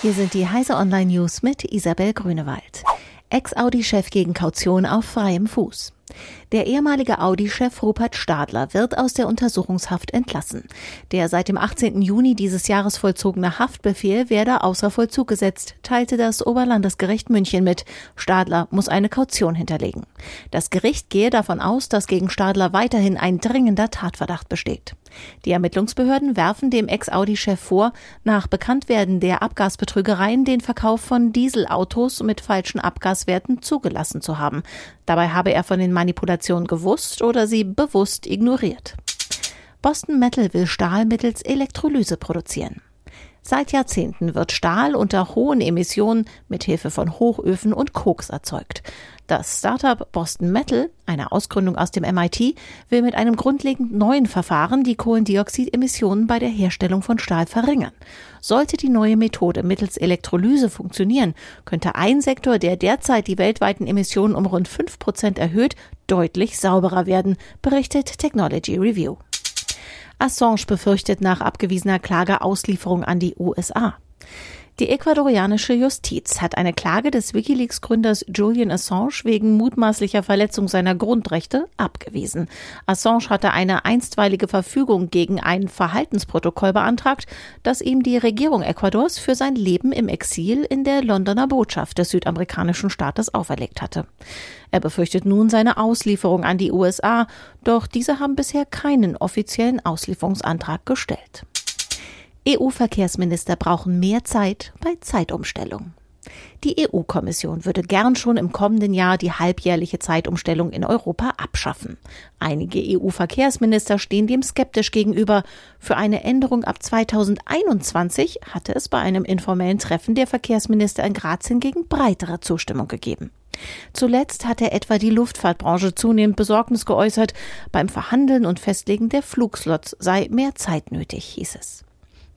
Hier sind die Heise Online News mit Isabel Grünewald. Ex-Audi-Chef gegen Kaution auf freiem Fuß. Der ehemalige Audi-Chef Rupert Stadler wird aus der Untersuchungshaft entlassen. Der seit dem 18. Juni dieses Jahres vollzogene Haftbefehl werde außer Vollzug gesetzt, teilte das Oberlandesgericht München mit. Stadler muss eine Kaution hinterlegen. Das Gericht gehe davon aus, dass gegen Stadler weiterhin ein dringender Tatverdacht besteht. Die Ermittlungsbehörden werfen dem Ex-Audi-Chef vor, nach Bekanntwerden der Abgasbetrügereien den Verkauf von Dieselautos mit falschen Abgaswerten zugelassen zu haben. Dabei habe er von den Manipulationen gewusst oder sie bewusst ignoriert. Boston Metal will Stahl mittels Elektrolyse produzieren. Seit Jahrzehnten wird Stahl unter hohen Emissionen mit Hilfe von Hochöfen und Koks erzeugt. Das Startup Boston Metal, eine Ausgründung aus dem MIT, will mit einem grundlegend neuen Verfahren die Kohlendioxidemissionen bei der Herstellung von Stahl verringern. Sollte die neue Methode mittels Elektrolyse funktionieren, könnte ein Sektor, der derzeit die weltweiten Emissionen um rund fünf Prozent erhöht, deutlich sauberer werden, berichtet Technology Review. Assange befürchtet nach abgewiesener Klage Auslieferung an die USA. Die ecuadorianische Justiz hat eine Klage des Wikileaks-Gründers Julian Assange wegen mutmaßlicher Verletzung seiner Grundrechte abgewiesen. Assange hatte eine einstweilige Verfügung gegen ein Verhaltensprotokoll beantragt, das ihm die Regierung Ecuadors für sein Leben im Exil in der Londoner Botschaft des südamerikanischen Staates auferlegt hatte. Er befürchtet nun seine Auslieferung an die USA, doch diese haben bisher keinen offiziellen Auslieferungsantrag gestellt. EU-Verkehrsminister brauchen mehr Zeit bei Zeitumstellung. Die EU-Kommission würde gern schon im kommenden Jahr die halbjährliche Zeitumstellung in Europa abschaffen. Einige EU-Verkehrsminister stehen dem skeptisch gegenüber. Für eine Änderung ab 2021 hatte es bei einem informellen Treffen der Verkehrsminister in Graz hingegen breitere Zustimmung gegeben. Zuletzt hatte etwa die Luftfahrtbranche zunehmend Besorgnis geäußert. Beim Verhandeln und Festlegen der Flugslots sei mehr Zeit nötig, hieß es.